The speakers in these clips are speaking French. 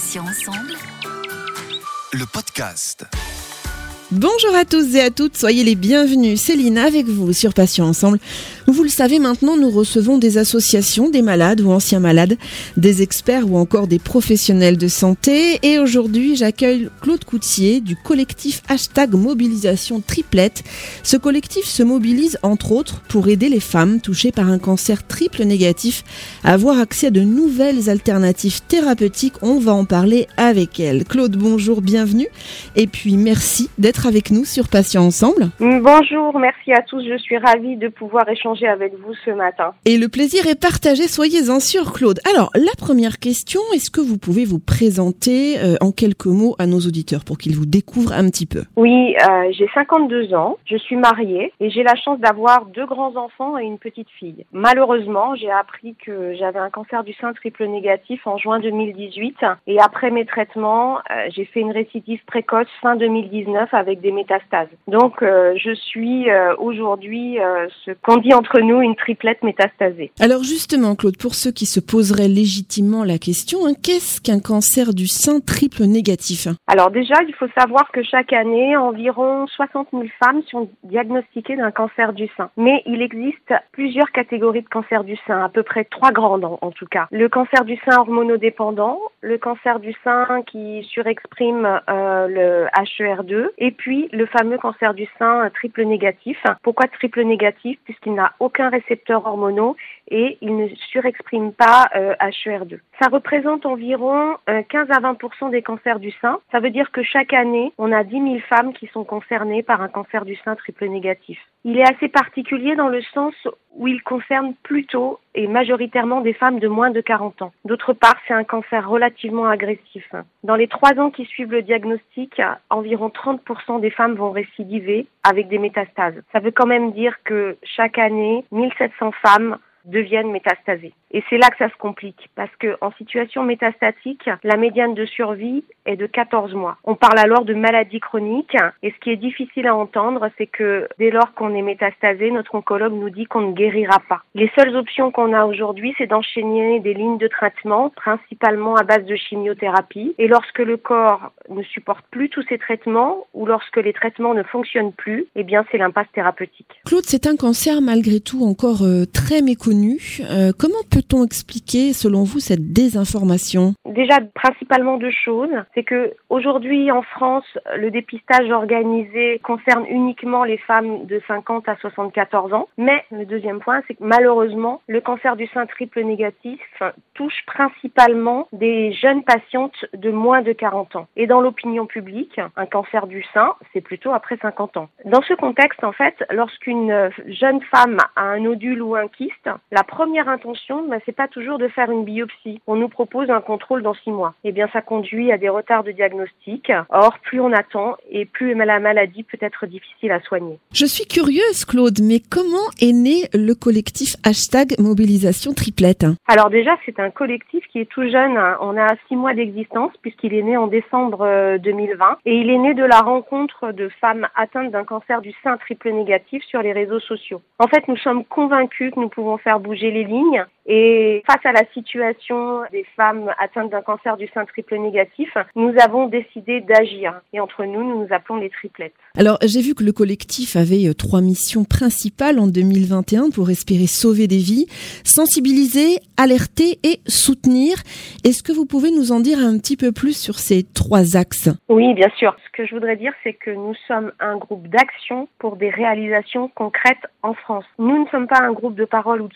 Patients ensemble. Le podcast. Bonjour à tous et à toutes, soyez les bienvenus. Céline avec vous sur Patients Ensemble. Vous le savez maintenant, nous recevons des associations, des malades ou anciens malades, des experts ou encore des professionnels de santé. Et aujourd'hui, j'accueille Claude Coutier du collectif hashtag mobilisation triplette. Ce collectif se mobilise entre autres pour aider les femmes touchées par un cancer triple négatif à avoir accès à de nouvelles alternatives thérapeutiques. On va en parler avec elle. Claude, bonjour, bienvenue. Et puis merci d'être avec nous sur Patients Ensemble. Bonjour, merci à tous. Je suis ravie de pouvoir échanger avec vous ce matin. Et le plaisir est partagé, soyez-en sûr, Claude. Alors, la première question, est-ce que vous pouvez vous présenter euh, en quelques mots à nos auditeurs pour qu'ils vous découvrent un petit peu? Oui, euh, j'ai 52 ans, je suis mariée et j'ai la chance d'avoir deux grands-enfants et une petite fille. Malheureusement, j'ai appris que j'avais un cancer du sein triple négatif en juin 2018 et après mes traitements, euh, j'ai fait une récidive précoce fin 2019 avec des métastases. Donc, je suis aujourd'hui ce qu'on dit entre nous une triplette métastasée. Alors justement, Claude, pour ceux qui se poseraient légitimement la question, hein, qu'est-ce qu'un cancer du sein triple négatif Alors déjà, il faut savoir que chaque année, environ 60 000 femmes sont diagnostiquées d'un cancer du sein. Mais il existe plusieurs catégories de cancer du sein, à peu près trois grandes en, en tout cas. Le cancer du sein hormonodépendant, le cancer du sein qui surexprime euh, le HER2 et puis le fameux cancer du sein triple négatif. Pourquoi triple négatif? Puisqu'il n'a aucun récepteur hormonaux et il ne surexprime pas euh, HER2. Ça représente environ 15 euh, à 20% des cancers du sein. Ça veut dire que chaque année, on a 10 000 femmes qui sont concernées par un cancer du sein triple négatif. Il est assez particulier dans le sens où il concerne plutôt et majoritairement des femmes de moins de 40 ans. D'autre part, c'est un cancer relativement agressif. Dans les trois ans qui suivent le diagnostic, environ 30% des femmes vont récidiver avec des métastases. Ça veut quand même dire que chaque année, 1700 femmes deviennent métastasées. Et c'est là que ça se complique, parce que en situation métastatique, la médiane de survie est de 14 mois. On parle alors de maladie chronique, et ce qui est difficile à entendre, c'est que dès lors qu'on est métastasé, notre oncologue nous dit qu'on ne guérira pas. Les seules options qu'on a aujourd'hui, c'est d'enchaîner des lignes de traitement, principalement à base de chimiothérapie. Et lorsque le corps ne supporte plus tous ces traitements, ou lorsque les traitements ne fonctionnent plus, eh bien c'est l'impasse thérapeutique. Claude, c'est un cancer malgré tout encore euh, très méconnu. Euh, comment peut peut-on expliquer, selon vous, cette désinformation? Déjà, principalement deux choses. C'est que aujourd'hui, en France, le dépistage organisé concerne uniquement les femmes de 50 à 74 ans. Mais le deuxième point, c'est que malheureusement, le cancer du sein triple négatif touche principalement des jeunes patientes de moins de 40 ans. Et dans l'opinion publique, un cancer du sein, c'est plutôt après 50 ans. Dans ce contexte, en fait, lorsqu'une jeune femme a un nodule ou un kyste, la première intention, ben, c'est pas toujours de faire une biopsie. On nous propose un contrôle dans six mois. Eh bien, ça conduit à des retards de diagnostic. Or, plus on attend et plus la maladie peut être difficile à soigner. Je suis curieuse, Claude, mais comment est né le collectif hashtag mobilisation triplette Alors déjà, c'est un collectif qui est tout jeune. On a six mois d'existence puisqu'il est né en décembre 2020 euh, et il est né de la rencontre de femmes atteintes d'un cancer du sein triple négatif sur les réseaux sociaux. En fait, nous sommes convaincus que nous pouvons faire bouger les lignes et face à la situation des femmes atteintes d'un cancer du sein triple négatif, nous avons décidé d'agir. Et entre nous, nous nous appelons les triplettes. Alors, j'ai vu que le collectif avait euh, trois missions principales en 2021 pour espérer sauver des vies, sensibiliser, alerter et soutenir. Est-ce que vous pouvez nous en dire un petit peu plus sur ces trois axes? Oui, bien sûr. Ce que je voudrais dire, c'est que nous sommes un groupe d'action pour des réalisations concrètes en France. Nous ne sommes pas un groupe de parole ou de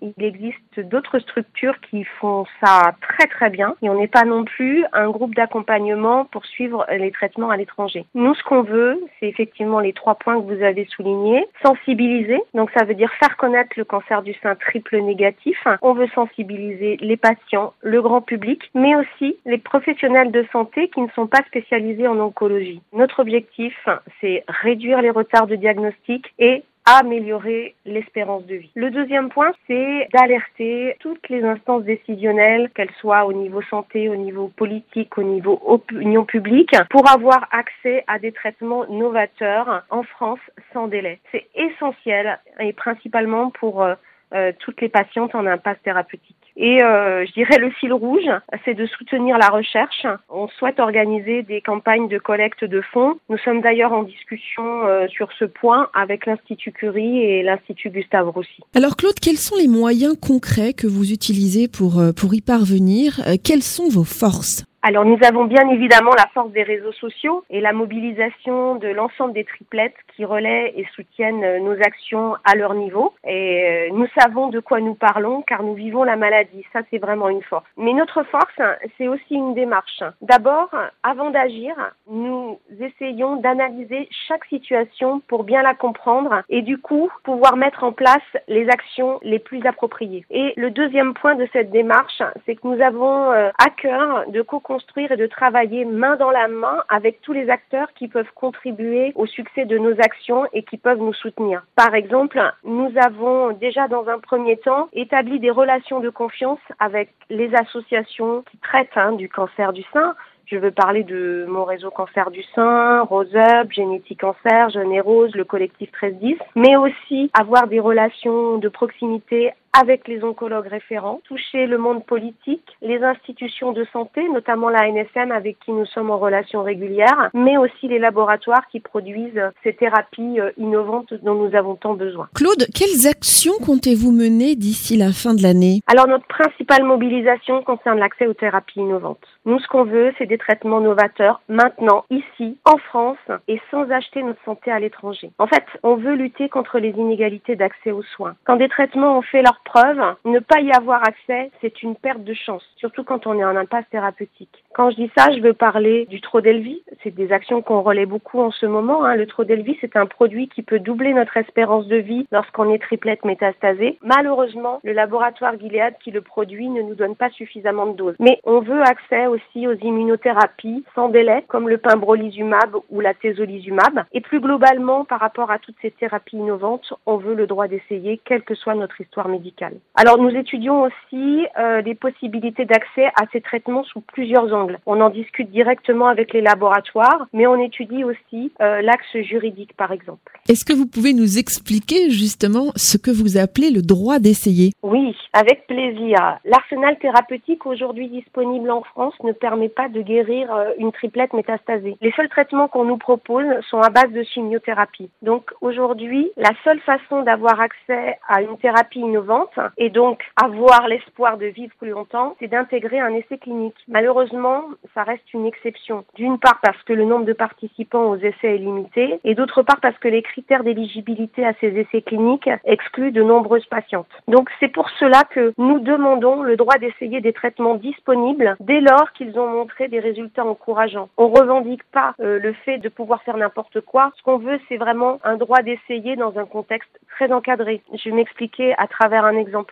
Il existe d'autres structures qui font ça très très bien et on n'est pas non plus un groupe d'accompagnement pour suivre les traitements à l'étranger. Nous, ce qu'on veut, c'est effectivement les trois points que vous avez soulignés. Sensibiliser, donc ça veut dire faire connaître le cancer du sein triple négatif. On veut sensibiliser les patients, le grand public, mais aussi les professionnels de santé qui ne sont pas spécialisés en oncologie. Notre objectif, c'est réduire les retards de diagnostic et améliorer l'espérance de vie. Le deuxième point, c'est d'alerter toutes les instances décisionnelles, qu'elles soient au niveau santé, au niveau politique, au niveau opinion publique, pour avoir accès à des traitements novateurs en France sans délai. C'est essentiel et principalement pour euh, euh, toutes les patientes en impasse thérapeutique. Et euh, je dirais le fil rouge, c'est de soutenir la recherche. On souhaite organiser des campagnes de collecte de fonds. Nous sommes d'ailleurs en discussion euh, sur ce point avec l'Institut Curie et l'Institut Gustave Roussy. Alors Claude, quels sont les moyens concrets que vous utilisez pour, euh, pour y parvenir? Quelles sont vos forces? Alors nous avons bien évidemment la force des réseaux sociaux et la mobilisation de l'ensemble des triplettes qui relaient et soutiennent euh, nos actions à leur niveau. Et euh, nous savons de quoi nous parlons car nous vivons la maladie. Ça c'est vraiment une force. Mais notre force, c'est aussi une démarche. D'abord, avant d'agir, nous essayons d'analyser chaque situation pour bien la comprendre et du coup pouvoir mettre en place les actions les plus appropriées. Et le deuxième point de cette démarche, c'est que nous avons euh, à cœur de co construire et de travailler main dans la main avec tous les acteurs qui peuvent contribuer au succès de nos actions et qui peuvent nous soutenir. Par exemple, nous avons déjà dans un premier temps établi des relations de confiance avec les associations qui traitent hein, du cancer du sein, je veux parler de mon réseau cancer du sein, Rose Up, Génétique Cancer, Jeune et Rose, le collectif 1310, mais aussi avoir des relations de proximité avec les oncologues référents, toucher le monde politique, les institutions de santé, notamment la NSM avec qui nous sommes en relation régulière, mais aussi les laboratoires qui produisent ces thérapies euh, innovantes dont nous avons tant besoin. Claude, quelles actions comptez-vous mener d'ici la fin de l'année? Alors notre principale mobilisation concerne l'accès aux thérapies innovantes. Nous, ce qu'on veut, c'est des traitements novateurs maintenant, ici, en France, et sans acheter notre santé à l'étranger. En fait, on veut lutter contre les inégalités d'accès aux soins. Quand des traitements ont fait leur preuve, ne pas y avoir accès, c'est une perte de chance, surtout quand on est en impasse thérapeutique. Quand je dis ça, je veux parler du Trodelvy. C'est des actions qu'on relaie beaucoup en ce moment. Hein. Le Trodelvy, c'est un produit qui peut doubler notre espérance de vie lorsqu'on est triplette métastasée. Malheureusement, le laboratoire Gilead qui le produit ne nous donne pas suffisamment de doses. Mais on veut accès aussi aux immunothérapies sans délai, comme le pimbrolizumab ou la tezolizumab. Et plus globalement, par rapport à toutes ces thérapies innovantes, on veut le droit d'essayer, quelle que soit notre histoire médicale. Alors nous étudions aussi euh, les possibilités d'accès à ces traitements sous plusieurs angles. On en discute directement avec les laboratoires, mais on étudie aussi euh, l'axe juridique par exemple. Est-ce que vous pouvez nous expliquer justement ce que vous appelez le droit d'essayer? Oui, avec plaisir. L'arsenal thérapeutique aujourd'hui disponible en France ne permet pas de guérir euh, une triplette métastasée. Les seuls traitements qu'on nous propose sont à base de chimiothérapie. Donc aujourd'hui, la seule façon d'avoir accès à une thérapie innovante, et donc avoir l'espoir de vivre plus longtemps, c'est d'intégrer un essai clinique. Malheureusement, ça reste une exception. D'une part parce que le nombre de participants aux essais est limité et d'autre part parce que les critères d'éligibilité à ces essais cliniques excluent de nombreuses patientes. Donc c'est pour cela que nous demandons le droit d'essayer des traitements disponibles dès lors qu'ils ont montré des résultats encourageants. On revendique pas euh, le fait de pouvoir faire n'importe quoi. Ce qu'on veut, c'est vraiment un droit d'essayer dans un contexte très encadré. Je vais m'expliquer à travers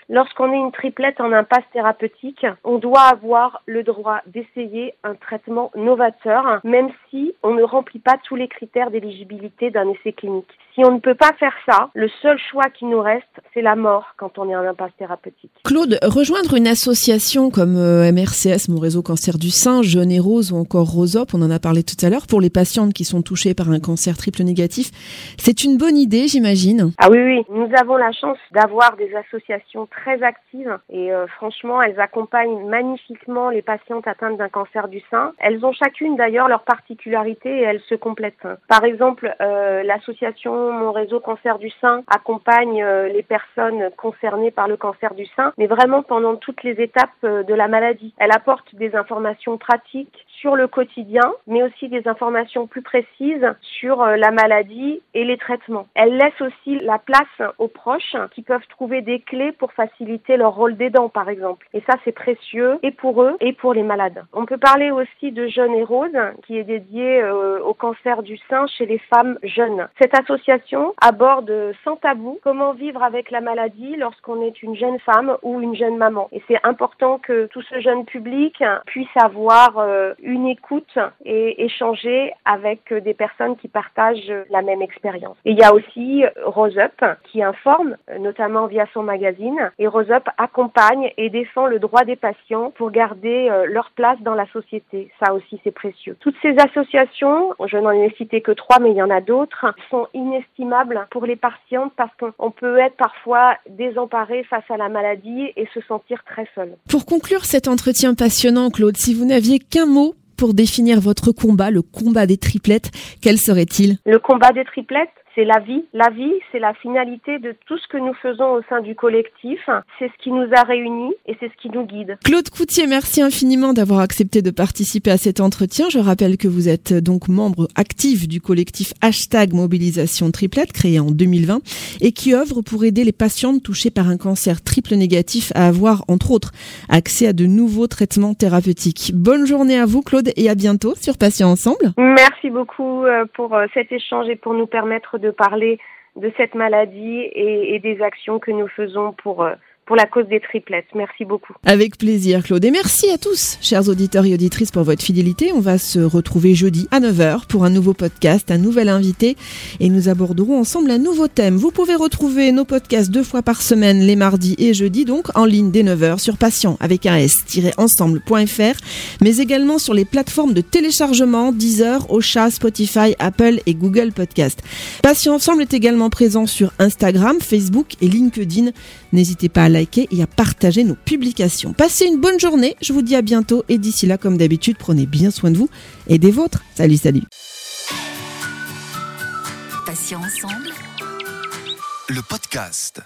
Lorsqu'on est une triplette en impasse thérapeutique, on doit avoir le droit d'essayer un traitement novateur, même si on ne remplit pas tous les critères d'éligibilité d'un essai clinique. Si on ne peut pas faire ça, le seul choix qui nous reste, c'est la mort quand on est en impasse thérapeutique. Claude, rejoindre une association comme euh, MRCS, mon réseau cancer du sein, Jeune et Rose ou encore Rosop, on en a parlé tout à l'heure, pour les patientes qui sont touchées par un cancer triple négatif, c'est une bonne idée, j'imagine. Ah oui, oui, nous avons la chance d'avoir des associations très actives et euh, franchement, elles accompagnent magnifiquement les patientes atteintes d'un cancer du sein. Elles ont chacune d'ailleurs leur particularité et elles se complètent. Par exemple, euh, l'association Mon réseau cancer du sein accompagne euh, les personnes concernées par le cancer du sein, mais vraiment pendant toutes les étapes de la maladie. Elle apporte des informations pratiques sur le quotidien, mais aussi des informations plus précises sur la maladie et les traitements. Elle laisse aussi la place aux proches qui peuvent trouver des clés pour faciliter leur rôle d'aidant, par exemple. Et ça, c'est précieux et pour eux et pour les malades. On peut parler aussi de Jeunes et Rose, qui est dédié euh, au cancer du sein chez les femmes jeunes. Cette association aborde sans tabou comment vivre avec la maladie lorsqu'on est une jeune femme ou une jeune maman. Et c'est important que tout ce jeune public puisse avoir euh, une une écoute et échanger avec des personnes qui partagent la même expérience. Et il y a aussi Rose Up qui informe, notamment via son magazine, et Rose Up accompagne et défend le droit des patients pour garder euh, leur place dans la société. Ça aussi, c'est précieux. Toutes ces associations, je n'en ai cité que trois, mais il y en a d'autres, sont inestimables pour les patients parce qu'on peut être parfois désemparé face à la maladie et se sentir très seul. Pour conclure cet entretien passionnant, Claude, si vous n'aviez qu'un mot pour définir votre combat, le combat des triplettes, quel serait-il? Le combat des triplettes? C'est la vie. La vie, c'est la finalité de tout ce que nous faisons au sein du collectif. C'est ce qui nous a réunis et c'est ce qui nous guide. Claude Coutier, merci infiniment d'avoir accepté de participer à cet entretien. Je rappelle que vous êtes donc membre actif du collectif Hashtag Mobilisation Triplette créé en 2020 et qui œuvre pour aider les patientes touchées par un cancer triple négatif à avoir, entre autres, accès à de nouveaux traitements thérapeutiques. Bonne journée à vous, Claude, et à bientôt sur Patients Ensemble. Merci beaucoup euh, pour euh, cet échange et pour nous permettre de parler de cette maladie et, et des actions que nous faisons pour euh, pour la cause des triplettes. Merci beaucoup. Avec plaisir, Claude. Et merci à tous, chers auditeurs et auditrices, pour votre fidélité. On va se retrouver jeudi à 9h pour un nouveau podcast, un nouvel invité, et nous aborderons ensemble un nouveau thème. Vous pouvez retrouver nos podcasts deux fois par semaine, les mardis et jeudis, donc en ligne dès 9h sur patient avec un s-ensemble.fr, mais également sur les plateformes de téléchargement Deezer, Ocha, Spotify, Apple et Google Podcast. Patient Ensemble est également présent sur Instagram, Facebook et LinkedIn. N'hésitez pas à liker et à partager nos publications. Passez une bonne journée, je vous dis à bientôt et d'ici là, comme d'habitude, prenez bien soin de vous et des vôtres. Salut, salut. ensemble. Le podcast.